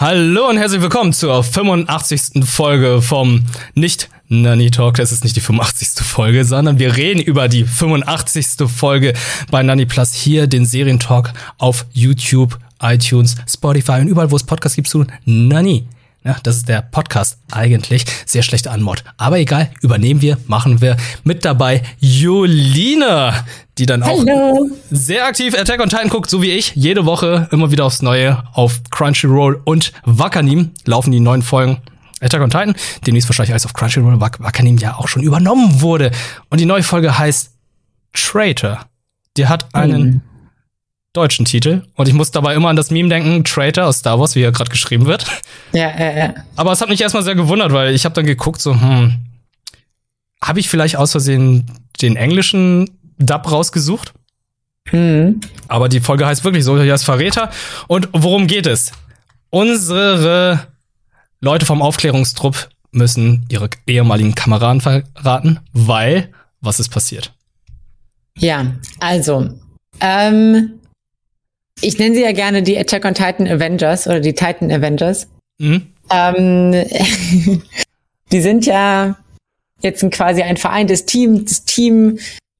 Hallo und herzlich willkommen zur 85. Folge vom nicht Nanny Talk. Das ist nicht die 85. Folge, sondern wir reden über die 85. Folge bei Nanny Plus hier, den Serientalk auf YouTube, iTunes, Spotify und überall, wo es Podcasts gibt zu Nanny. Ja, das ist der Podcast eigentlich. Sehr schlechte Anmod. Aber egal, übernehmen wir, machen wir. Mit dabei Julina, die dann auch Hallo. sehr aktiv Attack on Titan guckt, so wie ich. Jede Woche immer wieder aufs Neue auf Crunchyroll und Wakanim laufen die neuen Folgen. Attack on Titan, demnächst wahrscheinlich alles auf Crunchyroll, Wak Wakanim ja auch schon übernommen wurde. Und die neue Folge heißt Traitor. Die hat einen Mhm. Deutschen Titel. Und ich muss dabei immer an das Meme denken, Traitor aus Star Wars, wie er gerade geschrieben wird. Ja, ja, ja. Aber es hat mich erstmal sehr gewundert, weil ich habe dann geguckt, so, hm, habe ich vielleicht aus Versehen den englischen Dub rausgesucht? Mhm. Aber die Folge heißt wirklich so, hier ist Verräter. Und worum geht es? Unsere Leute vom Aufklärungstrupp müssen ihre ehemaligen Kameraden verraten, weil was ist passiert? Ja, also, ähm, ich nenne sie ja gerne die Attack on Titan Avengers oder die Titan Avengers. Hm? Ähm, die sind ja jetzt ein, quasi ein vereintes Team, das Team,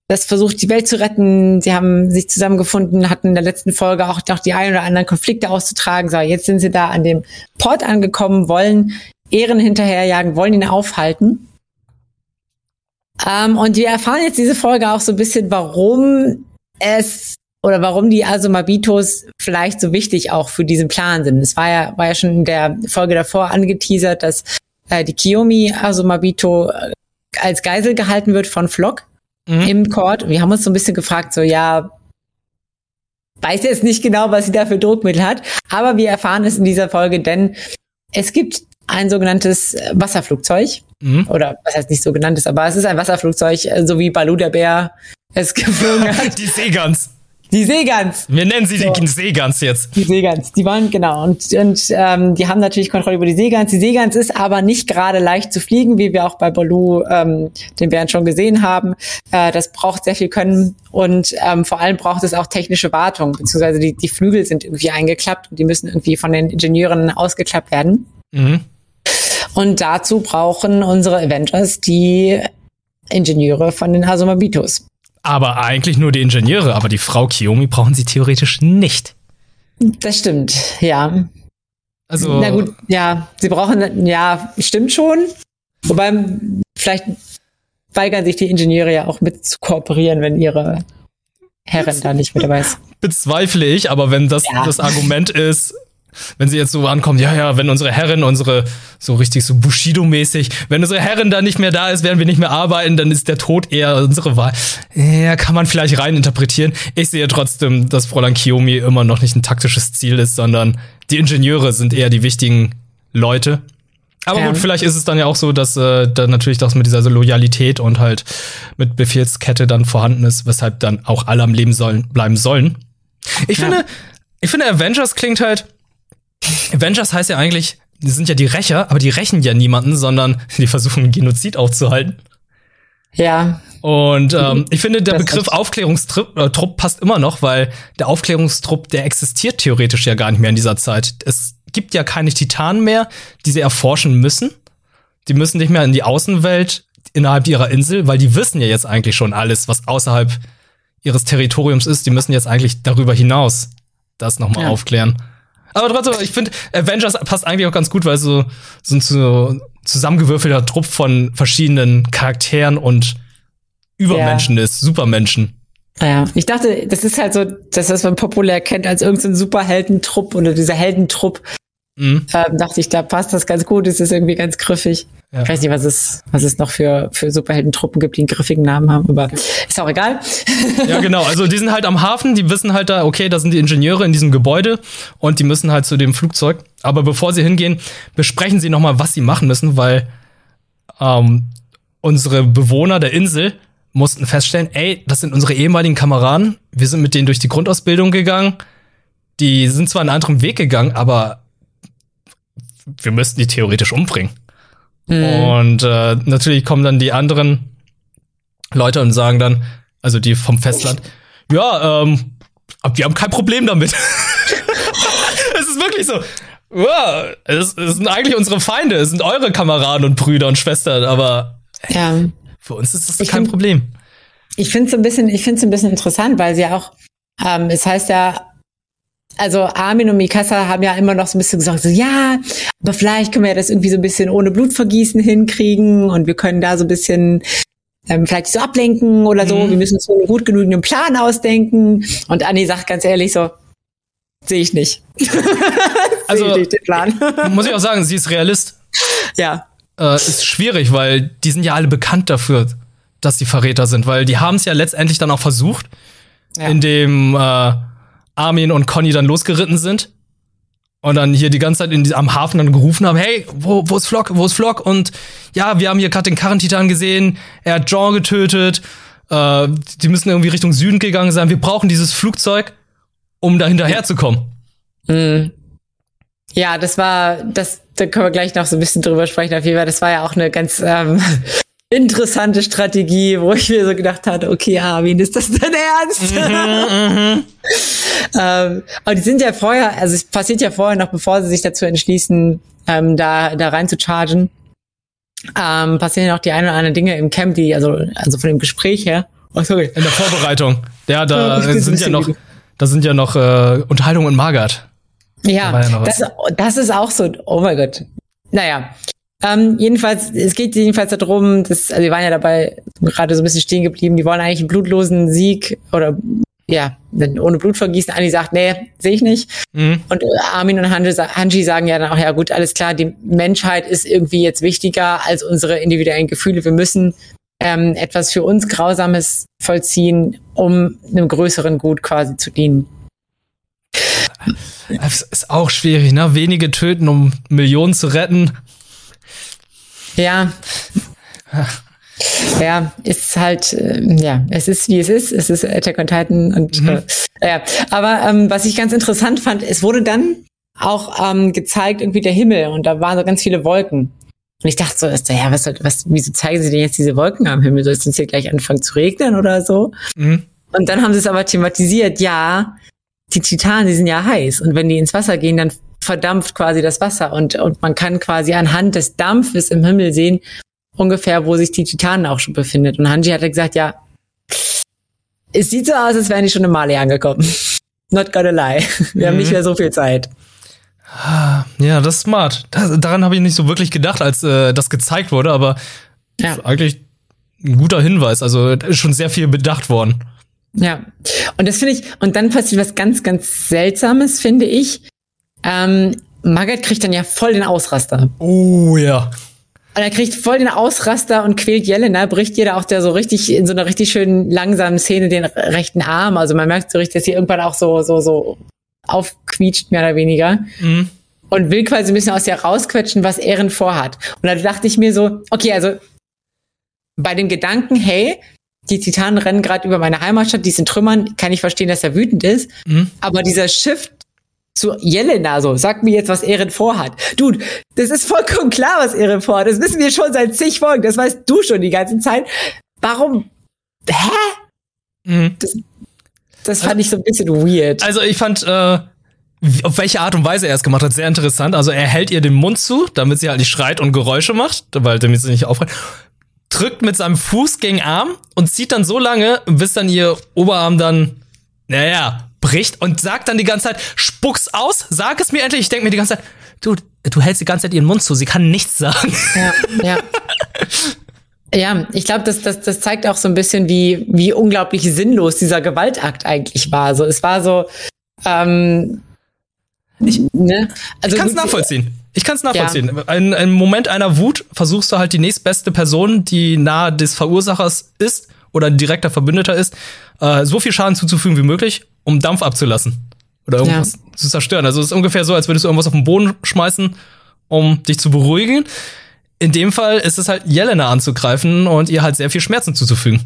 das versucht, die Welt zu retten. Sie haben sich zusammengefunden, hatten in der letzten Folge auch noch die ein oder anderen Konflikte auszutragen. So, jetzt sind sie da an dem Port angekommen, wollen Ehren hinterherjagen, wollen ihn aufhalten. Ähm, und wir erfahren jetzt diese Folge auch so ein bisschen, warum es oder warum die Asomabitos vielleicht so wichtig auch für diesen Plan sind. Es war ja, war ja schon in der Folge davor angeteasert, dass äh, die Kiyomi Asomabito äh, als Geisel gehalten wird von Flock Mhm. im Court. Und wir haben uns so ein bisschen gefragt, so ja, weiß jetzt nicht genau, was sie da für Druckmittel hat, aber wir erfahren es in dieser Folge, denn es gibt ein sogenanntes Wasserflugzeug Mhm. oder was heißt nicht sogenanntes, aber es ist ein Wasserflugzeug, äh, so wie Balu der Bär es geflogen hat. Die Seegans. Die Seegans. Wir nennen sie So. die Seegans jetzt. Die Seegans, die waren genau und und ähm, die haben natürlich Kontrolle über die Seegans. Die Seegans ist aber nicht gerade leicht zu fliegen, wie wir auch bei Baloo ähm, den Bären schon gesehen haben. Äh, das braucht sehr viel Können und ähm, vor allem braucht es auch technische Wartung, beziehungsweise die die Flügel sind irgendwie eingeklappt und die müssen irgendwie von den Ingenieuren ausgeklappt werden. Mhm. Und dazu brauchen unsere Avengers die Ingenieure von den Asomabitos. Aber eigentlich nur die Ingenieure, aber die Frau Kiyomi brauchen sie theoretisch nicht. Das stimmt, ja. Also, Na gut, ja, sie brauchen, ja, stimmt schon. Wobei, vielleicht weigern sich die Ingenieure ja auch mit zu kooperieren, wenn ihre Herrin da nicht mit dabei ist. bezweifle ich, aber wenn das Ja. das Argument ist, wenn sie jetzt so ankommen, ja, ja, wenn unsere Herrin, unsere, so richtig so Bushido-mäßig, wenn unsere Herrin da nicht mehr da ist, werden wir nicht mehr arbeiten, dann ist der Tod eher unsere Wahl. Ja, kann man vielleicht rein interpretieren. Ich sehe trotzdem, dass Fräulein Kiyomi immer noch nicht ein taktisches Ziel ist, sondern die Ingenieure sind eher die wichtigen Leute. Aber gut, vielleicht ist es dann ja auch so, dass äh, dann natürlich das mit dieser so Loyalität und halt mit Befehlskette dann vorhanden ist, weshalb dann auch alle am Leben sollen, bleiben sollen. Ich Ja. finde, ich finde Avengers klingt halt. Avengers heißt ja eigentlich, die sind ja die Rächer, aber die rächen ja niemanden, sondern die versuchen Genozid aufzuhalten. Ja, Und ähm, ich finde, der Das Begriff Aufklärungstrupp äh, Trupp passt immer noch, weil der Aufklärungstrupp, der existiert theoretisch ja gar nicht mehr in dieser Zeit. Es gibt ja keine Titanen mehr, die sie erforschen müssen. Die müssen nicht mehr in die Außenwelt innerhalb ihrer Insel, weil die wissen ja jetzt eigentlich schon alles, was außerhalb ihres Territoriums ist. Die müssen jetzt eigentlich darüber hinaus das nochmal Ja. aufklären. Aber trotzdem, ich finde, Avengers passt eigentlich auch ganz gut, weil so, so ein so zusammengewürfelter Trupp von verschiedenen Charakteren und Übermenschen ist, Supermenschen. ja. Ich dachte, das ist halt so, das, was man populär kennt als irgendein Superheldentrupp oder dieser Heldentrupp. Mhm. Ähm, dachte ich, da passt das ganz gut. Es ist irgendwie ganz griffig. Ja. Ich weiß nicht, was es, was es noch für, für Superheldentruppen gibt, die einen griffigen Namen haben, aber ist auch egal. Ja, genau. Also die sind halt am Hafen, die wissen halt da, okay, da sind die Ingenieure in diesem Gebäude und die müssen halt zu dem Flugzeug. Aber bevor sie hingehen, besprechen sie nochmal, was sie machen müssen, weil ähm, unsere Bewohner der Insel mussten feststellen, ey, das sind unsere ehemaligen Kameraden. Wir sind mit denen durch die Grundausbildung gegangen. Die sind zwar einen anderen Weg gegangen, aber wir müssten die theoretisch umbringen. Und äh, natürlich kommen dann die anderen Leute und sagen dann, also die vom Festland, ja, ähm, wir haben kein Problem damit. es ist wirklich so. Ja, es, es sind eigentlich unsere Feinde, es sind eure Kameraden und Brüder und Schwestern, aber Ja. für uns ist das Ich kein find- Problem. Ich finde es ein bisschen, ich finde es ein bisschen interessant, weil sie ja auch, ähm, es heißt ja, also Armin und Mikasa haben ja immer noch so ein bisschen gesagt, so, ja, aber vielleicht können wir ja das irgendwie so ein bisschen ohne Blutvergießen hinkriegen und wir können da so ein bisschen ähm, vielleicht so ablenken oder so. Mhm. Wir müssen uns so einen gut genügenden Plan ausdenken. Und Anni sagt ganz ehrlich so, sehe ich nicht. Also- sehe ich nicht den Plan. Muss ich auch sagen, sie ist Realist. ja. Äh, ist schwierig, weil die sind ja alle bekannt dafür, dass sie Verräter sind, weil die haben es ja letztendlich dann auch versucht, ja. indem äh, Armin und Conny dann losgeritten sind und dann hier die ganze Zeit in die, am Hafen dann gerufen haben, hey, wo, wo ist Flock, wo ist Flock? Und ja, wir haben hier gerade den Karrentitan gesehen, er hat Jean getötet, äh, die müssen irgendwie Richtung Süden gegangen sein, wir brauchen dieses Flugzeug, um da hinterherzukommen. Mhm. Ja, das war, das, da können wir gleich noch so ein bisschen drüber sprechen. Auf jeden Fall, das war ja auch eine ganz ähm, interessante Strategie, wo ich mir so gedacht hatte, okay, Armin, ist das dein Ernst? ähm, aber die sind ja vorher, also es passiert ja vorher noch, bevor sie sich dazu entschließen, ähm, da, da rein zu chargen, ähm, passieren ja noch die ein oder anderen Dinge im Camp, die, also, also von dem Gespräch her. Oh, sorry. In der Vorbereitung. Ja, da sind ja noch, da sind ja noch äh, Unterhaltungen mit Margaret. Ja, ja das, das ist auch so, oh mein Gott. Naja, ähm, jedenfalls, es geht jedenfalls darum, dass, also wir waren ja dabei gerade so ein bisschen stehen geblieben, die wollen eigentlich einen blutlosen Sieg oder ja, ohne Blutvergießen. Anni sagt, nee, sehe ich nicht. Mhm. Und äh, Armin und Hanji, Hanji sagen ja dann auch, ja gut, alles klar, die Menschheit ist irgendwie jetzt wichtiger als unsere individuellen Gefühle. Wir müssen ähm, etwas für uns Grausames vollziehen, um einem größeren Gut quasi zu dienen. Das ist auch schwierig, ne? Wenige töten, um Millionen zu retten. Ja. Ja, ist halt, äh, ja, es ist wie es ist. Es ist Attack on Titan und Mhm. äh, ja. Aber ähm, was ich ganz interessant fand, es wurde dann auch ähm, gezeigt, irgendwie der Himmel und da waren so ganz viele Wolken. Und ich dachte so, ist, ja, was, soll- was, wieso zeigen sie denn jetzt diese Wolken am Himmel? Soll es uns hier gleich anfangen zu regnen oder so? Mhm. Und dann haben sie es aber thematisiert, ja, die Titanen, die sind ja heiß. Und wenn die ins Wasser gehen, dann verdampft quasi das Wasser. Und, und man kann quasi anhand des Dampfes im Himmel sehen, ungefähr, wo sich die Titanen auch schon befindet. Und Hanji hat gesagt, ja, es sieht so aus, als wären die schon in Mali angekommen. Not gonna lie. Wir haben nicht mehr so viel Zeit. Ja, das ist smart. Das, daran habe ich nicht so wirklich gedacht, als äh, das gezeigt wurde, aber Ja. ist eigentlich ein guter Hinweis. Also ist schon sehr viel bedacht worden. Ja. Und das finde ich, und dann passiert was ganz, ganz Seltsames, finde ich. Ähm, Margaret kriegt dann ja voll den Ausraster. Oh ja. Und er kriegt voll den Ausraster und quält Jelena, bricht jeder auch der so richtig in so einer richtig schönen langsamen Szene den rechten Arm. Also man merkt so richtig, dass sie irgendwann auch so, so, so aufquietscht, mehr oder weniger. Mhm. Und will quasi ein bisschen aus ihr rausquetschen, was Ehren vorhat. Und da dachte ich mir so, okay, also bei dem Gedanken, hey, die Titanen rennen gerade über meine Heimatstadt, die sind Trümmern, kann ich verstehen, dass er wütend ist. Mhm. Aber dieser Shift zu Jelena so, sag mir jetzt, was Ehren vorhat. Dude, das ist vollkommen klar, was Ehren vorhat. Das wissen wir schon seit zig Folgen. Das weißt du schon die ganze Zeit. Warum? Hä? Mhm. Das fand ich so ein bisschen weird. Also ich fand, äh, auf welche Art und Weise er es gemacht hat, sehr interessant. Also er hält ihr den Mund zu, damit sie halt nicht schreit und Geräusche macht, weil damit sie nicht aufregt. Drückt mit seinem Fuß gegen Arm und zieht dann so lange, bis dann ihr Oberarm dann, naja, bricht und sagt dann die ganze Zeit, spuck's aus, sag es mir endlich. Ich denke mir die ganze Zeit, du, du hältst die ganze Zeit ihren Mund zu, sie kann nichts sagen. Ja, ja. Ja, ich glaube, das, das, das zeigt auch so ein bisschen, wie, wie unglaublich sinnlos dieser Gewaltakt eigentlich war. So, es war so, ähm, ich, ne? Also Ich kann es nachvollziehen. Ich kann es nachvollziehen. Ein, ein Moment einer Wut versuchst du halt die nächstbeste Person, die nahe des Verursachers ist oder ein direkter Verbündeter ist, äh, so viel Schaden zuzufügen wie möglich, um Dampf abzulassen. Oder irgendwas zu zerstören. Also es ist ungefähr so, als würdest du irgendwas auf den Boden schmeißen, um dich zu beruhigen. In dem Fall ist es halt Jelena anzugreifen und ihr halt sehr viel Schmerzen zuzufügen.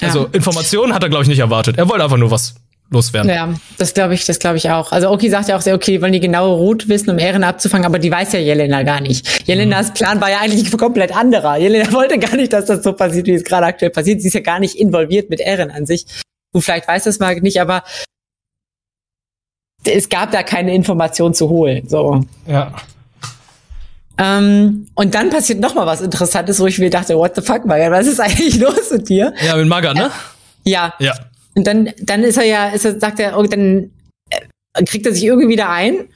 Ja. Also Informationen hat er, glaube ich, nicht erwartet. Er wollte einfach nur was loswerden. Ja, das glaube ich, das glaube ich auch. Also Oki sagt ja auch sehr, okay, die wollen die genaue Route wissen, um Ehren abzufangen, aber die weiß ja Jelena gar nicht. Jelenas Plan war ja eigentlich komplett anderer. Jelena wollte gar nicht, dass das so passiert, wie es gerade aktuell passiert. Sie ist ja gar nicht involviert mit Ehren an sich. Du vielleicht weißt das mal nicht, aber es gab da keine Information zu holen. So. Ja. Ähm, und dann passiert noch mal was Interessantes, wo ich mir dachte, what the fuck, Magan, was ist eigentlich los mit dir? Ja, mit Magan, ne? Ja. Ja. Und dann, dann ist er ja, ist er, sagt er, oh, dann äh, kriegt er sich irgendwie wieder ein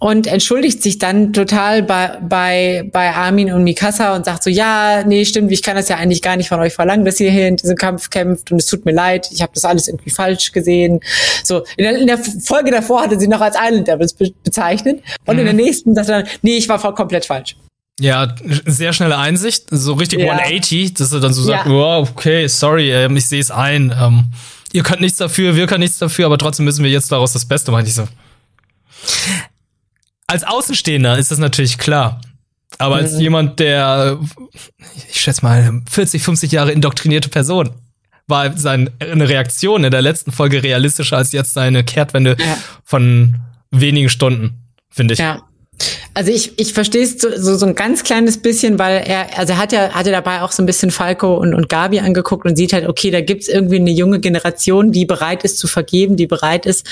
und entschuldigt sich dann total bei, bei, bei Armin und Mikasa und sagt so, ja, nee, stimmt, ich kann das ja eigentlich gar nicht von euch verlangen, dass ihr hier in diesem Kampf kämpft und es tut mir leid, ich habe das alles irgendwie falsch gesehen. So, in der, in der Folge davor hatte sie noch als Island Devils be bezeichnet und Mhm. in der nächsten sagt er, nee, ich war voll komplett falsch. Ja, sehr schnelle Einsicht, so richtig Ja. 180, dass er dann so sagt, Ja. wow, okay, sorry, ähm, ich sehe es ein. Ähm, ihr könnt nichts dafür, wir können nichts dafür, aber trotzdem müssen wir jetzt daraus das Beste machen. Ich so. Als Außenstehender ist das natürlich klar. Aber als Mhm. jemand, der, ich schätze mal, 40, 50 Jahre indoktrinierte Person, war seine Reaktion in der letzten Folge realistischer als jetzt seine Kehrtwende Ja. von wenigen Stunden, finde ich. Ja. Also ich, ich verstehe es so, so, so ein ganz kleines bisschen, weil er, also er hat ja, hatte dabei auch so ein bisschen Falco und, und Gabi angeguckt und sieht halt, okay, da gibt's irgendwie eine junge Generation, die bereit ist zu vergeben, die bereit ist,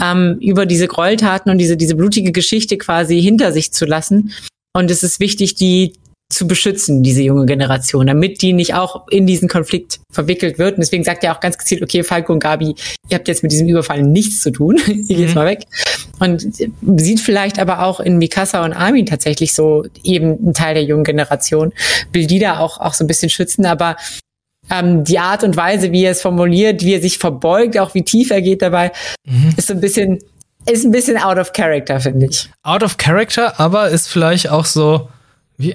ähm, über diese Gräueltaten und diese, diese blutige Geschichte quasi hinter sich zu lassen. Und es ist wichtig, die zu beschützen, diese junge Generation, damit die nicht auch in diesen Konflikt verwickelt wird. Und deswegen sagt er auch ganz gezielt, okay, Falco und Gabi, ihr habt jetzt mit diesem Überfall nichts zu tun. ihr geht's Mhm. mal weg. Und sieht vielleicht aber auch in Mikasa und Armin tatsächlich so eben ein Teil der jungen Generation, will die da auch, auch so ein bisschen schützen, aber ähm, die Art und Weise, wie er es formuliert, wie er sich verbeugt, auch wie tief er geht dabei, Mhm. ist so ein bisschen, ist ein bisschen out of character, finde ich. out of character, aber ist vielleicht auch so, wie.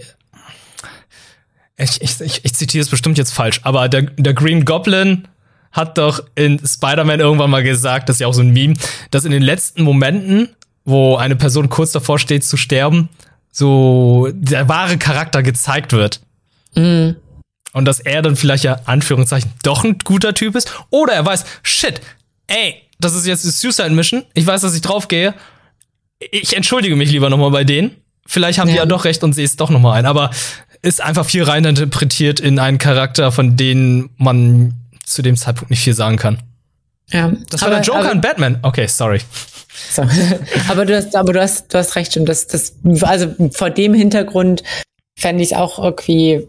Ich, ich, ich, ich zitiere es bestimmt jetzt falsch, aber der, der Green Goblin hat doch in Spider-Man irgendwann mal gesagt, das ist ja auch so ein Meme, dass in den letzten Momenten, wo eine Person kurz davor steht zu sterben, so der wahre Charakter gezeigt wird. Mhm. Und dass er dann vielleicht ja, Anführungszeichen, doch ein guter Typ ist. Oder er weiß, shit, ey, das ist jetzt die Suicide Mission. Ich weiß, dass ich draufgehe. Ich entschuldige mich lieber nochmal bei denen. Vielleicht haben die Ja. ja doch recht und sehe es doch nochmal ein. Aber ist einfach viel reininterpretiert in einen Charakter, von dem man zu dem Zeitpunkt nicht viel sagen kann. Ja. Das war aber, der Joker aber, und Batman. Okay, sorry. So. aber du hast, aber du hast, du hast recht, stimmt. Das, das, also vor dem Hintergrund fände ich es auch irgendwie,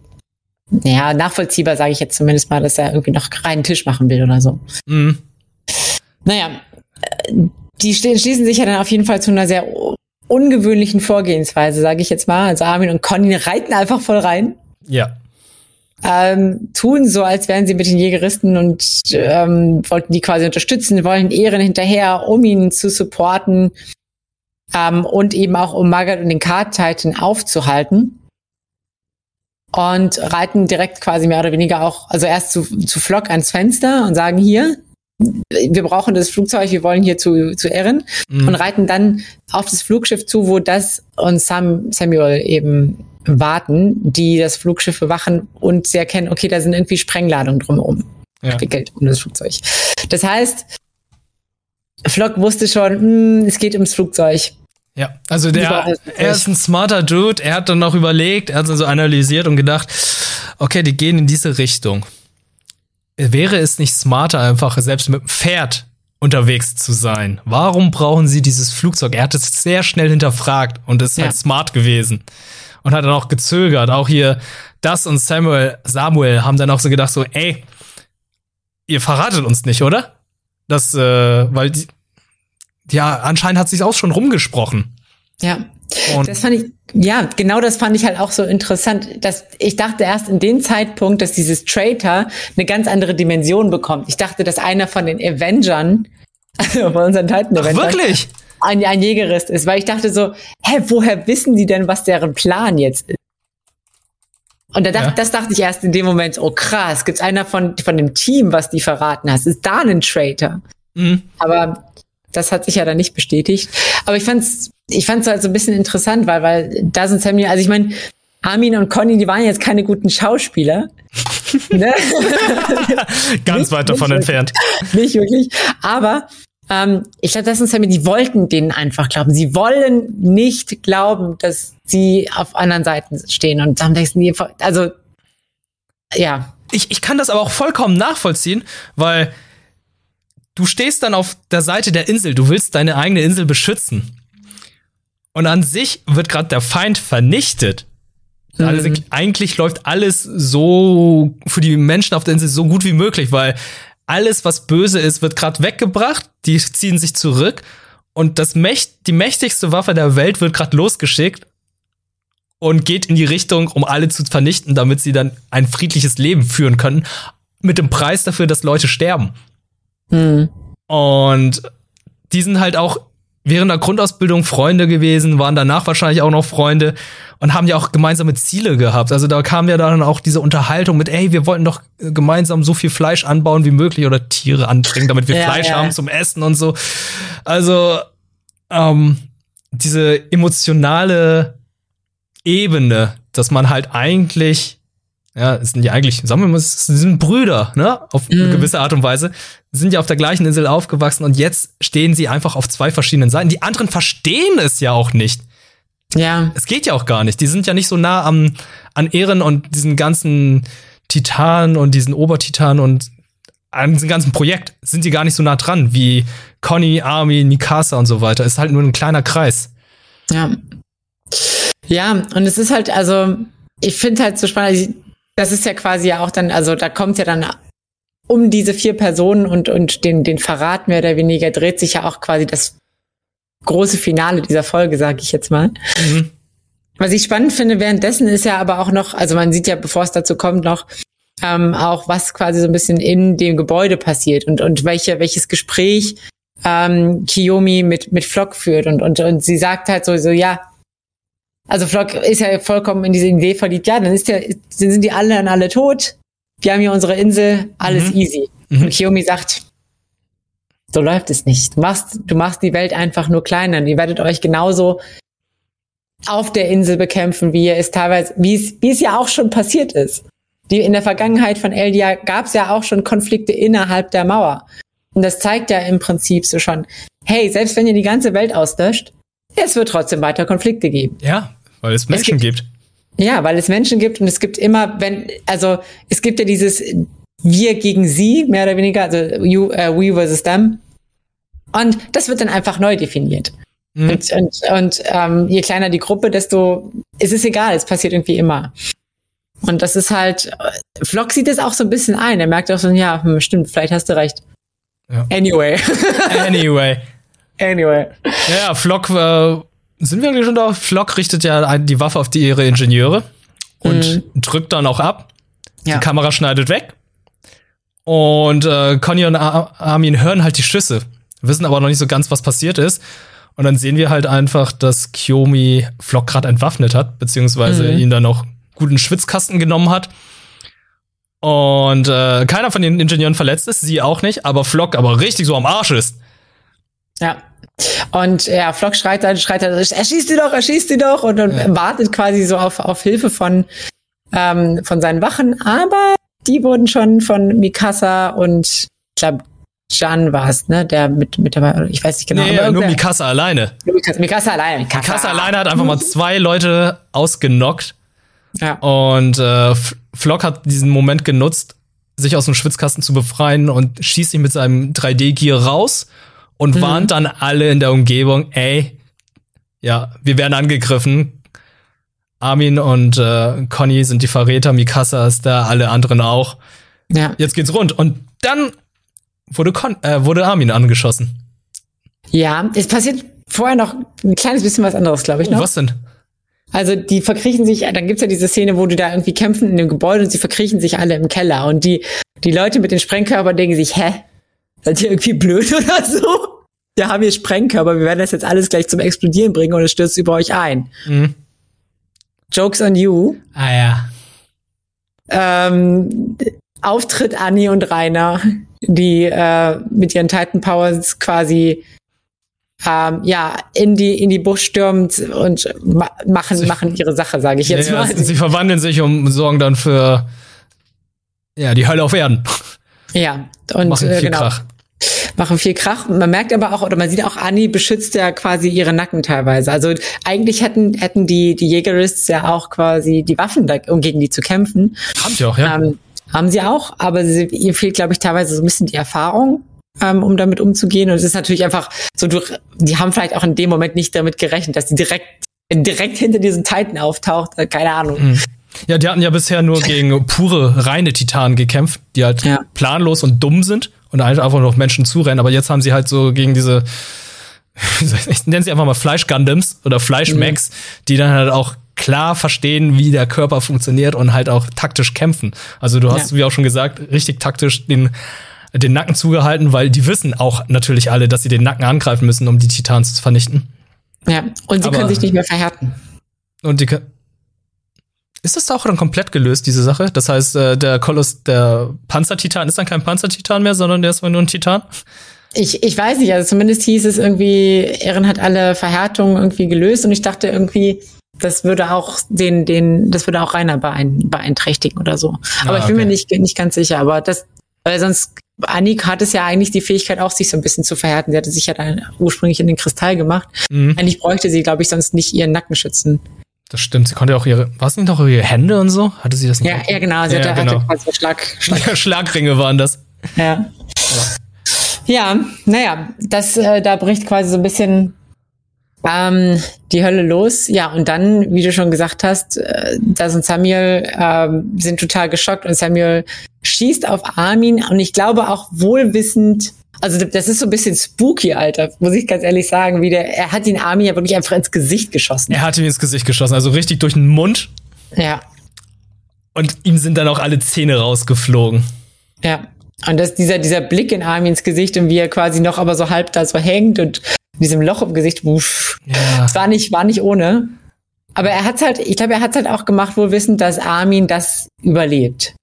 ja, nachvollziehbar, sage ich jetzt zumindest mal, dass er irgendwie noch reinen Tisch machen will oder so. Mhm. Naja, äh, die schließen sich ja dann auf jeden Fall zu einer sehr ungewöhnlichen Vorgehensweise, sage ich jetzt mal. Also Armin und Conny reiten einfach voll rein. Ja. ähm, tun so, als wären sie mit den Jägeristen und ähm, wollten die quasi unterstützen, wollen Ehren hinterher, um ihn zu supporten ähm, und eben auch um Margaret und den Card Titan aufzuhalten. Und reiten direkt quasi mehr oder weniger auch, also erst zu, zu Flock ans Fenster und sagen hier, wir brauchen das Flugzeug, wir wollen hier zu, zu Ehren Mhm. und reiten dann auf das Flugschiff zu, wo das und Sam, Samuel eben warten, die das Flugschiff bewachen und sie erkennen, okay, da sind irgendwie Sprengladungen drumherum Ja. entwickelt um das Flugzeug. Das heißt, Flock wusste schon, hm, es geht ums Flugzeug. Ja, also der, er ist ein smarter Dude. Er hat dann noch überlegt, er hat dann so analysiert und gedacht, okay, die gehen in diese Richtung. Wäre es nicht smarter, einfach selbst mit dem Pferd unterwegs zu sein? Warum brauchen sie dieses Flugzeug? Er hat es sehr schnell hinterfragt und ist Ja. halt smart gewesen. Und hat dann auch gezögert. Auch hier, das und Samuel, Samuel haben dann auch so gedacht, so, ey, ihr verratet uns nicht, oder? Das, äh, weil die, ja, anscheinend hat sich auch schon rumgesprochen. Ja. Und Das fand ich, ja, genau das fand ich halt auch so interessant. Dass ich dachte erst in dem Zeitpunkt, dass dieses Traitor eine ganz andere Dimension bekommt. Ich dachte, dass einer von den Avengern, also von unseren Titan Avengers, wirklich? ein, ein Jägerist ist, weil ich dachte so, hä, woher wissen die denn, was deren Plan jetzt ist? Und da dacht, Ja. das dachte ich erst in dem Moment, oh krass, gibt's einer von, von dem Team, was die verraten hast? Ist da ein Traitor? Mhm. Aber das hat sich ja dann nicht bestätigt. Aber ich fand's, ich fand's halt so ein bisschen interessant, weil, weil da sind Samuel, also ich meine, Armin und Conny, die waren jetzt keine guten Schauspieler. ne? Ganz Nicht- weit davon nicht entfernt. nicht wirklich. Aber ähm, ich glaube, das sind Samuel, die wollten denen einfach glauben. Sie wollen nicht glauben, dass sie auf anderen Seiten stehen. Und dann denkst du, also ja, Ich, ich kann das aber auch vollkommen nachvollziehen, weil du stehst dann auf der Seite der Insel, du willst deine eigene Insel beschützen. Und an sich wird gerade der Feind vernichtet. Mhm. eigentlich läuft alles so für die Menschen auf der Insel so gut wie möglich, weil alles, was böse ist, wird gerade weggebracht. Die ziehen sich zurück und das Mächt die mächtigste Waffe der Welt wird gerade losgeschickt und geht in die Richtung, um alle zu vernichten, damit sie dann ein friedliches Leben führen können, mit dem Preis dafür, dass Leute sterben. Mhm. Und die sind halt auch während der Grundausbildung Freunde gewesen, waren danach wahrscheinlich auch noch Freunde und haben ja auch gemeinsame Ziele gehabt. Also da kam ja dann auch diese Unterhaltung mit, ey, wir wollten doch gemeinsam so viel Fleisch anbauen wie möglich oder Tiere anbringen, damit wir ja, Fleisch ja. haben zum Essen und so. Also ähm, diese emotionale Ebene, dass man halt eigentlich ja, es sind ja eigentlich, sagen wir mal, es sind Brüder, ne? Auf mhm. eine gewisse Art und Weise. Sind ja auf der gleichen Insel aufgewachsen und jetzt stehen sie einfach auf zwei verschiedenen Seiten. Die anderen verstehen es ja auch nicht. Ja. Es geht ja auch gar nicht. Die sind ja nicht so nah am, an Ehren und diesen ganzen Titan und diesen Obertitan und an diesem ganzen Projekt sind die gar nicht so nah dran wie Conny, Army, Mikasa und so weiter. Ist halt nur ein kleiner Kreis. Ja. Ja, und es ist halt, also, ich finde halt so spannend, das ist ja quasi ja auch dann, also da kommt ja dann um diese vier Personen und, und den, den Verrat mehr oder weniger dreht sich ja auch quasi das große Finale dieser Folge, sage ich jetzt mal. Mhm. Was ich spannend finde währenddessen ist ja aber auch noch, also man sieht ja, bevor es dazu kommt, noch ähm, auch, was quasi so ein bisschen in dem Gebäude passiert und, und welche, welches Gespräch ähm, Kiyomi mit, mit Flock führt. Und, und, und sie sagt halt so, so ja, also Flock ist ja vollkommen in diese Idee verliebt. Ja, dann ist der, dann sind die alle dann alle tot. Wir haben hier unsere Insel, alles mhm. easy. Mhm. Und Kiyomi sagt, so läuft es nicht. Du machst, du machst die Welt einfach nur kleiner. Ihr werdet euch genauso auf der Insel bekämpfen, wie es teilweise, wie es, wie es ja auch schon passiert ist. Die, in der Vergangenheit von Eldia gab es ja auch schon Konflikte innerhalb der Mauer. Und das zeigt ja im Prinzip so schon, hey, selbst wenn ihr die ganze Welt auslöscht, es wird trotzdem weiter Konflikte geben. Ja, weil es Menschen es gibt, gibt. Ja, weil es Menschen gibt und es gibt immer, wenn, also es gibt ja dieses wir gegen sie, mehr oder weniger, also you, uh, we versus them. Und das wird dann einfach neu definiert. Mhm. Und, und, und ähm, je kleiner die Gruppe, desto es ist egal, es passiert irgendwie immer. Und das ist halt, Flock sieht es auch so ein bisschen ein. Er merkt auch so, ja, hm, stimmt, vielleicht hast du recht. Ja. Anyway. anyway. Anyway. Ja, Flock äh, sind wir eigentlich schon da? Flock richtet ja die Waffe auf die ihre Ingenieure und mhm. drückt dann auch ab. Ja. Die Kamera schneidet weg. Und äh, Conny und Armin hören halt die Schüsse, wissen aber noch nicht so ganz, was passiert ist. Und dann sehen wir halt einfach, dass Kyomi Flock gerade entwaffnet hat, beziehungsweise mhm. ihn dann noch guten Schwitzkasten genommen hat. Und äh, keiner von den Ingenieuren verletzt ist, sie auch nicht, aber Flock aber richtig so am Arsch ist. Ja. Und ja, Flock schreit dann, schreit dann, erschießt die doch, erschießt die doch und, und ja. wartet quasi so auf, auf Hilfe von, ähm, von seinen Wachen. Aber die wurden schon von Mikasa und ich glaube, Jan war es, ne? Der mit, mit dabei, ich weiß nicht genau. Nee, nur Mikasa alleine. Mikasa, Mikasa alleine. Mikasa. Mikasa alleine hat einfach mal zwei Leute ausgenockt. Ja. Und äh, Flock hat diesen Moment genutzt, sich aus dem Schwitzkasten zu befreien und schießt sich mit seinem 3D-Gear raus und mhm. warnt dann alle in der Umgebung, ey, ja, wir werden angegriffen. Armin und äh, Conny sind die Verräter, Mikasa ist da, alle anderen auch. Ja. Jetzt geht's rund. Und dann wurde, Con äh, wurde Armin angeschossen. Ja, es passiert vorher noch ein kleines bisschen was anderes, glaube ich. Noch. was denn? Also die verkriechen sich, dann gibt's ja diese Szene, wo die da irgendwie kämpfen in dem Gebäude und sie verkriechen sich alle im Keller. Und die, die Leute mit den Sprengkörpern denken sich, hä? Seid ihr irgendwie blöd oder so? Wir haben hier Sprengkörper, wir werden das jetzt alles gleich zum Explodieren bringen und es stürzt über euch ein. Mhm. Jokes on you. Ah ja. Ähm, Auftritt Annie und Rainer, die äh, mit ihren Titan Powers quasi ähm, ja in die in die Busch stürmt und ma machen machen ihre Sache, sage ich jetzt ja, mal. Sie verwandeln sich und sorgen dann für ja die Hölle auf Erden. Ja und machen viel äh, genau. Krach machen viel Krach. Man merkt aber auch, oder man sieht auch, Annie beschützt ja quasi ihre Nacken teilweise. Also eigentlich hätten, hätten die, die Jägerists ja auch quasi die Waffen, da, um gegen die zu kämpfen. Haben sie auch, ja. Ähm, haben sie auch, aber sie, ihr fehlt, glaube ich, teilweise so ein bisschen die Erfahrung. ähm, um damit umzugehen. Und es ist natürlich einfach so, du, die haben vielleicht auch in dem Moment nicht damit gerechnet, dass die direkt, direkt hinter diesen Titan auftaucht. Äh, keine Ahnung. Mhm. Ja, die hatten ja bisher nur gegen pure, reine Titanen gekämpft, die halt ja. planlos und dumm sind und halt einfach nur auf Menschen zurennen. Aber jetzt haben sie halt so gegen diese, ich nenne sie einfach mal Fleisch-Gundams oder Fleisch-Max, mhm. die dann halt auch klar verstehen, wie der Körper funktioniert und halt auch taktisch kämpfen. Also du hast, ja. wie auch schon gesagt, richtig taktisch den den Nacken zugehalten, weil die wissen auch natürlich alle, dass sie den Nacken angreifen müssen, um die Titans zu vernichten. Ja, und sie Aber, können sich nicht mehr verhärten. Und die können. Ist das auch dann komplett gelöst, diese Sache? Das heißt, äh, der Koloss, der Panzertitan ist dann kein Panzertitan mehr, sondern der ist nur ein Titan? Ich, ich weiß nicht, also zumindest hieß es irgendwie, Ehren hat alle Verhärtungen irgendwie gelöst und ich dachte irgendwie, das würde auch den, den, das würde auch Rainer beeinträchtigen oder so. Aber ah, ich bin okay. mir nicht, nicht ganz sicher. Aber das, weil sonst Annik hat es ja eigentlich die Fähigkeit auch, sich so ein bisschen zu verhärten. Sie hatte sich ja dann ursprünglich in den Kristall gemacht. Mhm. Eigentlich bräuchte sie, glaube ich, sonst nicht ihren Nacken schützen. Das stimmt. Sie konnte auch ihre, war es nicht auch ihre Hände und so? Hatte sie das nicht? Ja, ja genau. Sie ja, hatte, genau. hatte quasi Schlag, Schlag. Schlagringe waren das. Ja. Ja, ja naja, das, äh, da bricht quasi so ein bisschen ähm, die Hölle los. Ja, und dann, wie du schon gesagt hast, äh, das und Samuel ähm, sind total geschockt und Samuel schießt auf Armin und ich glaube auch wohlwissend, also das ist so ein bisschen spooky, Alter, muss ich ganz ehrlich sagen, wie der, er hat den Armin ja wirklich einfach ins Gesicht geschossen. Er hat ihm ins Gesicht geschossen, also richtig durch den Mund. Ja. Und ihm sind dann auch alle Zähne rausgeflogen. Ja. Und das, dieser, dieser Blick in Armins Gesicht und wie er quasi noch aber so halb da so hängt und in diesem Loch im Gesicht, uff, ja. das war nicht, war nicht ohne. Aber er hat's halt, ich glaube, er hat's halt auch gemacht, wohl wissend, dass Armin das überlebt.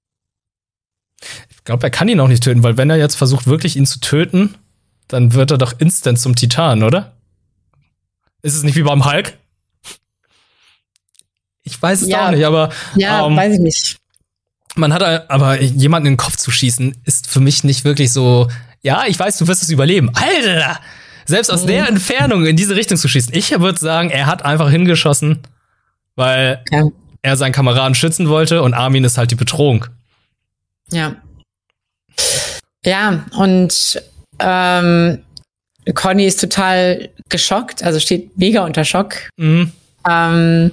Ich glaube, er kann ihn auch nicht töten, weil wenn er jetzt versucht, wirklich ihn zu töten, dann wird er doch instant zum Titan, oder? Ist es nicht wie beim Hulk? Ich weiß es ja, auch nicht, aber. Ja, ähm, weiß ich nicht. Man hat aber jemanden in den Kopf zu schießen, ist für mich nicht wirklich so, ja, ich weiß, du wirst es überleben. Alter! Selbst aus mhm. der Entfernung in diese Richtung zu schießen. Ich würde sagen, er hat einfach hingeschossen, weil ja. er seinen Kameraden schützen wollte und Armin ist halt die Bedrohung. Ja. Ja, und ähm, Conny ist total geschockt, also steht mega unter Schock. Mhm. Ähm,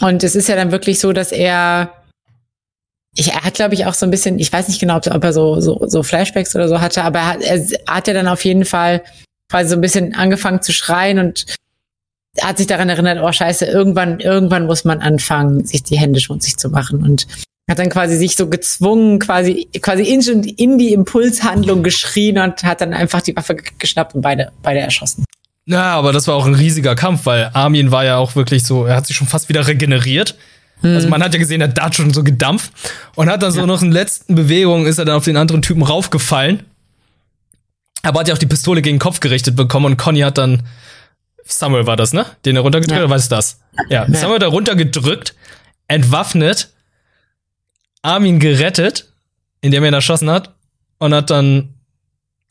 und es ist ja dann wirklich so, dass er, ich, er hat, glaube ich, auch so ein bisschen, ich weiß nicht genau, ob, ob er so, so, so Flashbacks oder so hatte, aber er hat, er hat ja dann auf jeden Fall quasi so ein bisschen angefangen zu schreien und hat sich daran erinnert, oh scheiße, irgendwann, irgendwann muss man anfangen, sich die Hände schmutzig zu machen und hat dann quasi sich so gezwungen, quasi, quasi in, in die Impulshandlung geschrien und hat dann einfach die Waffe geschnappt und beide, beide erschossen. Ja, aber das war auch ein riesiger Kampf, weil Armin war ja auch wirklich so, er hat sich schon fast wieder regeneriert. Hm. Also man hat ja gesehen, er hat schon so gedampft und hat dann so noch in letzten Bewegungen ist er dann auf den anderen Typen raufgefallen aber hat ja auch die Pistole gegen den Kopf gerichtet bekommen und Conny hat dann Samuel war das, ne? Den er runtergedrückt, ja. was ist das? Ja, ja. Samuel da runtergedrückt, entwaffnet, Armin gerettet, indem er ihn erschossen hat und hat dann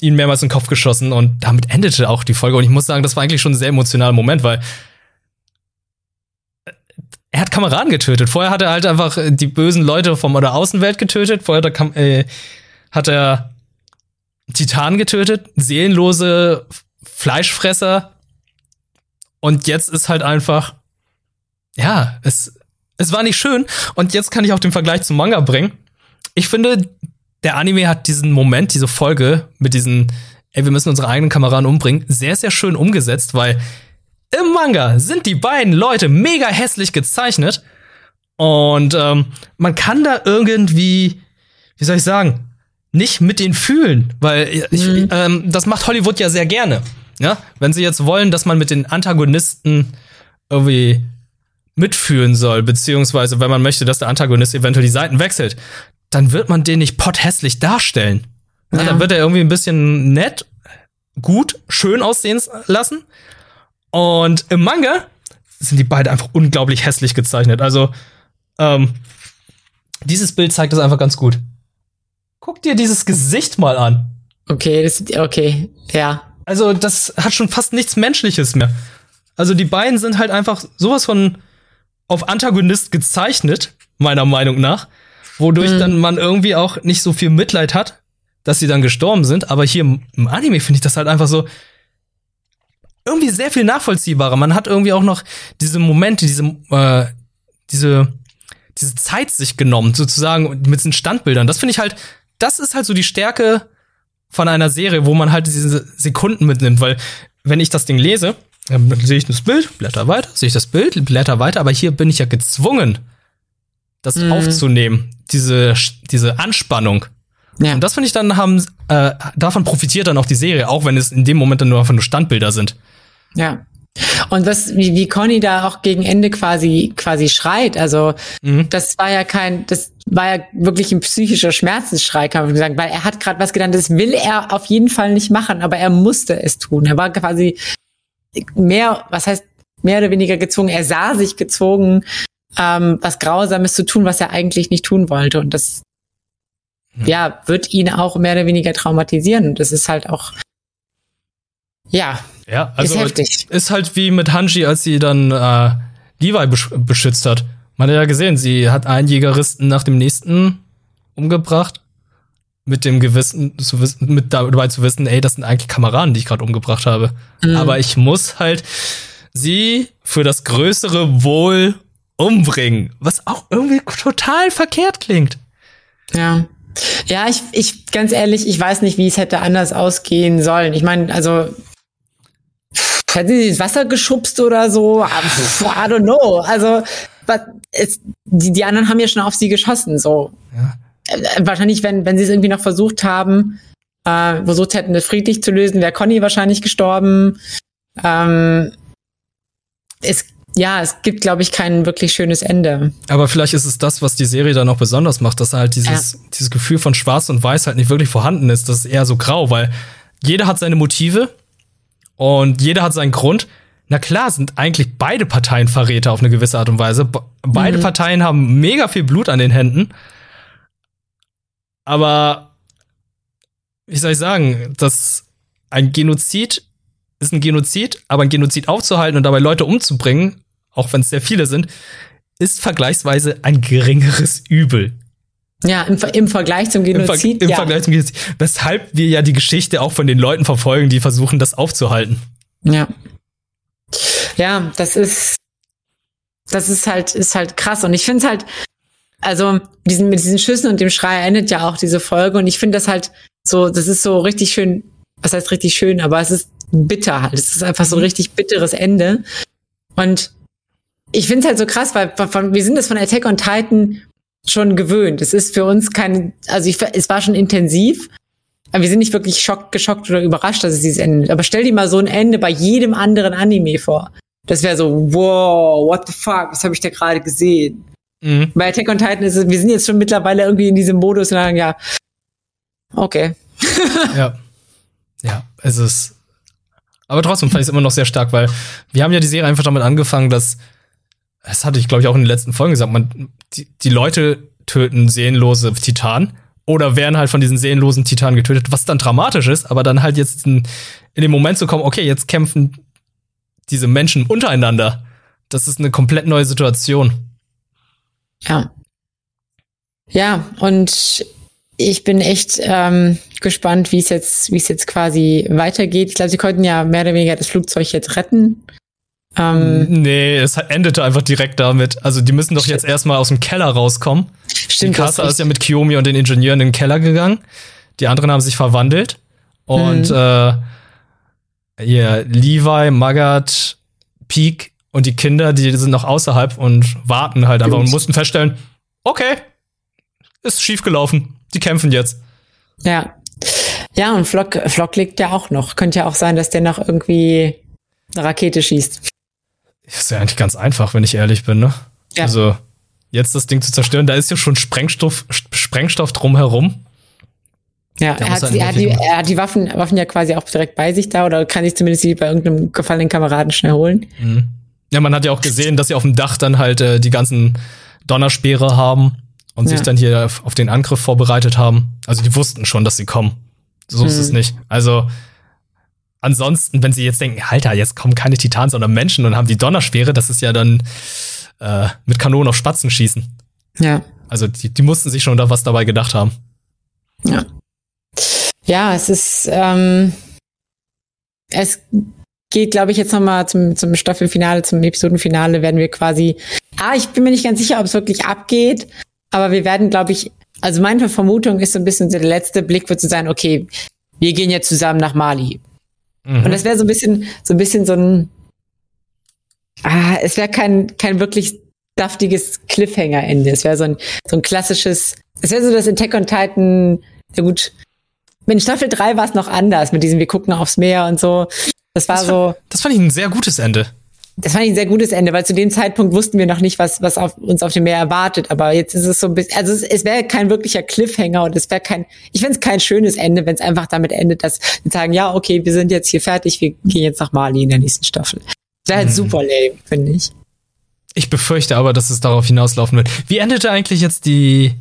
ihn mehrmals in den Kopf geschossen und damit endete auch die Folge und ich muss sagen, das war eigentlich schon ein sehr emotionaler Moment, weil er hat Kameraden getötet. Vorher hat er halt einfach die bösen Leute vom oder Außenwelt getötet. Vorher hat er, äh, hat er Titan getötet, seelenlose Fleischfresser. Und jetzt ist halt einfach, ja, es, es war nicht schön. Und jetzt kann ich auch den Vergleich zum Manga bringen. Ich finde, der Anime hat diesen Moment, diese Folge mit diesen, ey, wir müssen unsere eigenen Kameraden umbringen, sehr, sehr schön umgesetzt, weil im Manga sind die beiden Leute mega hässlich gezeichnet. Und ähm, man kann da irgendwie, wie soll ich sagen, nicht mit den fühlen, weil ich, mhm. ähm, das macht Hollywood ja sehr gerne. Ja, wenn sie jetzt wollen, dass man mit den Antagonisten irgendwie mitfühlen soll, beziehungsweise wenn man möchte, dass der Antagonist eventuell die Seiten wechselt, dann wird man den nicht potthässlich darstellen. Ja. Dann wird er irgendwie ein bisschen nett, gut, schön aussehen lassen. Und im Manga sind die beide einfach unglaublich hässlich gezeichnet. Also, ähm, dieses Bild zeigt das einfach ganz gut. Guck dir dieses Gesicht mal an. Okay, das, okay, ja. Also, das hat schon fast nichts Menschliches mehr. Also, die beiden sind halt einfach sowas von auf Antagonist gezeichnet, meiner Meinung nach, wodurch mhm. dann man irgendwie auch nicht so viel Mitleid hat, dass sie dann gestorben sind, aber hier im Anime finde ich das halt einfach so irgendwie sehr viel nachvollziehbarer. Man hat irgendwie auch noch diese Momente, diese, äh, diese, diese Zeit sich genommen, sozusagen mit den Standbildern. Das finde ich halt, das ist halt so die Stärke von einer Serie, wo man halt diese Sekunden mitnimmt, weil wenn ich das Ding lese, dann sehe ich das Bild, blätter weiter, sehe ich das Bild, blätter weiter, aber hier bin ich ja gezwungen, das mhm. aufzunehmen, diese, diese Anspannung. Ja. Und das finde ich dann haben, äh, davon profitiert dann auch die Serie, auch wenn es in dem Moment dann nur einfach nur Standbilder sind. Ja. Und was, wie, wie Conny da auch gegen Ende quasi, quasi schreit, also, mhm. das war ja kein, das war ja wirklich ein psychischer Schmerzensschrei, kann man sagen, weil er hat gerade was getan, das will er auf jeden Fall nicht machen, aber er musste es tun. Er war quasi mehr, was heißt, mehr oder weniger gezwungen, er sah sich gezwungen, ähm, was Grausames zu tun, was er eigentlich nicht tun wollte. Und das, ja, wird ihn auch mehr oder weniger traumatisieren. Und das ist halt auch, ja, ja also ist heftig. Ist halt wie mit Hanji, als sie dann äh, Levi besch beschützt hat. Man hat ja gesehen, sie hat einen Jägeristen nach dem nächsten umgebracht. Mit dem Gewissen, zu wissen, mit dabei zu wissen, ey, das sind eigentlich Kameraden, die ich gerade umgebracht habe. Mhm. Aber ich muss halt sie für das größere Wohl umbringen. Was auch irgendwie total verkehrt klingt. Ja. Ja, ich, ich, ganz ehrlich, ich weiß nicht, wie es hätte anders ausgehen sollen. Ich meine, also, hätten sie ins Wasser geschubst oder so? I don't know. Also, es, die, die anderen haben ja schon auf sie geschossen, so. Ja. Äh, wahrscheinlich, wenn, wenn sie es irgendwie noch versucht haben, äh, versucht hätten, das friedlich zu lösen, wäre Conny wahrscheinlich gestorben. Ähm, es ja, es gibt, glaube ich, kein wirklich schönes Ende. Aber vielleicht ist es das, was die Serie dann auch besonders macht, dass halt dieses, ja. dieses Gefühl von Schwarz und Weiß halt nicht wirklich vorhanden ist. Das ist eher so grau, weil jeder hat seine Motive und jeder hat seinen Grund. Na klar, sind eigentlich beide Parteien Verräter auf eine gewisse Art und Weise. Beide mhm. Parteien haben mega viel Blut an den Händen. Aber, wie soll ich sagen, dass ein Genozid ist ein Genozid, aber ein Genozid aufzuhalten und dabei Leute umzubringen, auch wenn es sehr viele sind, ist vergleichsweise ein geringeres Übel. Ja, im, im Vergleich zum Genozid. Im, Ver im ja. Vergleich zum Genozid. Weshalb wir ja die Geschichte auch von den Leuten verfolgen, die versuchen, das aufzuhalten. Ja. Ja, das ist, das ist halt, ist halt krass. Und ich finde es halt, also diesen, mit diesen Schüssen und dem Schrei endet ja auch diese Folge. Und ich finde das halt so, das ist so richtig schön, was heißt richtig schön, aber es ist bitter halt. Es ist einfach so ein mhm. richtig bitteres Ende. Und ich finde es halt so krass, weil von, wir sind das von Attack on Titan schon gewöhnt. Es ist für uns kein, also ich, es war schon intensiv, aber wir sind nicht wirklich schockt, geschockt oder überrascht, dass es dieses Ende. Aber stell dir mal so ein Ende bei jedem anderen Anime vor. Das wäre so, wow, what the fuck, was habe ich da gerade gesehen? Mhm. Bei Attack on Titan ist es, wir sind jetzt schon mittlerweile irgendwie in diesem Modus und sagen, ja, okay. ja. Ja, es ist aber trotzdem fand ich es immer noch sehr stark, weil wir haben ja die Serie einfach damit angefangen, dass, das hatte ich glaube ich auch in den letzten Folgen gesagt, man, die, die Leute töten seelenlose Titanen oder werden halt von diesen seelenlosen Titanen getötet, was dann dramatisch ist, aber dann halt jetzt in, in den Moment zu kommen, okay, jetzt kämpfen diese Menschen untereinander. Das ist eine komplett neue Situation. Ja. Ja, und ich bin echt ähm, gespannt, wie es jetzt, wie es jetzt quasi weitergeht. Ich glaube, sie konnten ja mehr oder weniger das Flugzeug jetzt retten. Ähm, nee, es endete einfach direkt damit. Also die müssen doch jetzt erstmal aus dem Keller rauskommen. Stimmt. Die Kasa ist ja mit Kiyomi und den Ingenieuren in den Keller gegangen. Die anderen haben sich verwandelt. Und mhm. äh, hier, Levi, Magat, Peak und die Kinder, die sind noch außerhalb und warten halt einfach und mussten feststellen, okay, ist schief gelaufen. Die kämpfen jetzt. Ja. Ja, und Flock, Flock liegt ja auch noch. Könnte ja auch sein, dass der noch irgendwie eine Rakete schießt. Ist ja eigentlich ganz einfach, wenn ich ehrlich bin, ne? Ja. Also, jetzt das Ding zu zerstören, da ist ja schon Sprengstoff, Sprengstoff drumherum. Ja, er hat, er, hat die, er hat die Waffen, Waffen ja quasi auch direkt bei sich da oder kann sich zumindest die bei irgendeinem gefallenen Kameraden schnell holen. Mhm. Ja, man hat ja auch gesehen, dass sie auf dem Dach dann halt äh, die ganzen Donnerspeere haben und ja. sich dann hier auf den Angriff vorbereitet haben. Also die wussten schon, dass sie kommen. So mhm. ist es mhm. nicht. Also ansonsten, wenn sie jetzt denken, Alter, jetzt kommen keine Titanen, sondern Menschen und haben die Donnerspeere, das ist ja dann äh, mit Kanonen auf Spatzen schießen. Ja. Also die, die mussten sich schon da was dabei gedacht haben. Ja. Ja, es ist, ähm, es geht, glaube ich, jetzt nochmal zum, zum Staffelfinale, zum Episodenfinale werden wir quasi, ah, ich bin mir nicht ganz sicher, ob es wirklich abgeht, aber wir werden, glaube ich, also meine Vermutung ist so ein bisschen, der letzte Blick wird zu sein, okay, wir gehen jetzt zusammen nach Mali. Mhm. Und das wäre so ein bisschen, so ein bisschen so ein, ah, es wäre kein, kein wirklich daftiges Cliffhanger-Ende. Es wäre so ein, so ein klassisches, es wäre so das Attack on Titan, ja gut, in Staffel 3 war es noch anders mit diesem, wir gucken aufs Meer und so. Das war das so. das fand ich ein sehr gutes Ende. Das fand ich ein sehr gutes Ende, weil zu dem Zeitpunkt wussten wir noch nicht, was, was auf, uns auf dem Meer erwartet. Aber jetzt ist es so ein bisschen, also es, es wäre kein wirklicher Cliffhanger und es wäre kein, ich finde es kein schönes Ende, wenn es einfach damit endet, dass wir sagen, ja, okay, wir sind jetzt hier fertig, wir gehen jetzt nach Mali in der nächsten Staffel. Das wäre halt hm. super lame, finde ich. Ich befürchte aber, dass es darauf hinauslaufen wird. Wie endete eigentlich jetzt die,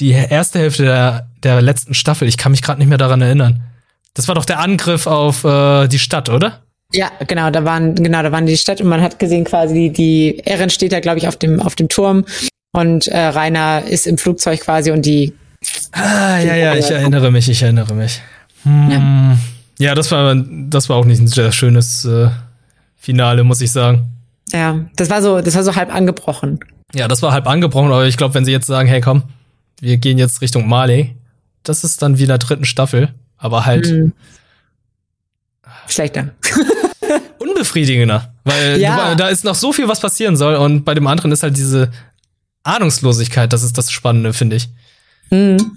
die erste Hälfte der, der letzten Staffel? Ich kann mich gerade nicht mehr daran erinnern. Das war doch der Angriff auf äh, die Stadt, oder? Ja, genau, da waren, genau, da waren die Stadt und man hat gesehen quasi, die, die Erin steht da, glaube ich, auf dem, auf dem Turm und äh, Rainer ist im Flugzeug quasi und die. Ah, ja, ja, ich erinnere mich, ich erinnere mich. Hm. Ja. ja, das war, das war auch nicht ein sehr schönes äh, Finale, muss ich sagen. Ja, das war so, das war so halb angebrochen. Ja, das war halb angebrochen, aber ich glaube, wenn sie jetzt sagen, hey, komm, wir gehen jetzt Richtung Mali, das ist dann wieder dritten Staffel, aber halt. Mhm schlechter. Unbefriedigender. Weil ja. du, da ist noch so viel, was passieren soll. Und bei dem anderen ist halt diese Ahnungslosigkeit, das ist das Spannende, finde ich. Mhm.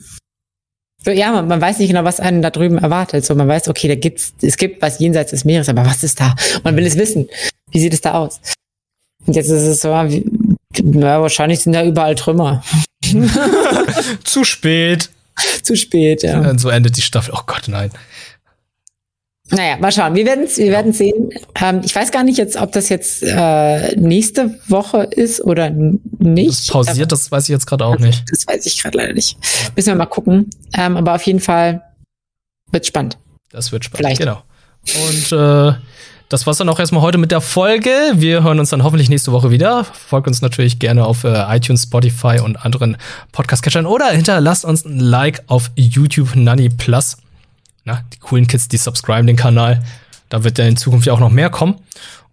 So, ja, man, man, weiß nicht genau, was einen da drüben erwartet. So, man weiß, okay, da gibt's, es gibt was jenseits des Meeres, aber was ist da? Man will es wissen. Wie sieht es da aus? Und jetzt ist es so, wie, na, wahrscheinlich sind da überall Trümmer. Zu spät. Zu spät, ja. Und so endet die Staffel. Oh Gott, nein. Naja, mal schauen. Wir werden es wir werden's sehen. Ähm, ich weiß gar nicht jetzt, ob das jetzt äh, nächste Woche ist oder nicht. Das pausiert, das weiß ich jetzt gerade auch nicht. Das weiß ich gerade leider nicht. Müssen wir mal gucken. Ähm, aber auf jeden Fall wird spannend. Das wird spannend, Vielleicht. genau. Und äh, das war's dann auch erstmal heute mit der Folge. Wir hören uns dann hoffentlich nächste Woche wieder. Folgt uns natürlich gerne auf äh, iTunes, Spotify und anderen Podcast-Catchern oder hinterlasst uns ein Like auf YouTube Nanny Plus na, die coolen Kids, die subscriben den Kanal. Da wird ja in Zukunft ja auch noch mehr kommen.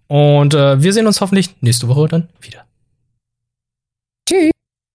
Und äh, wir sehen uns hoffentlich nächste Woche dann wieder.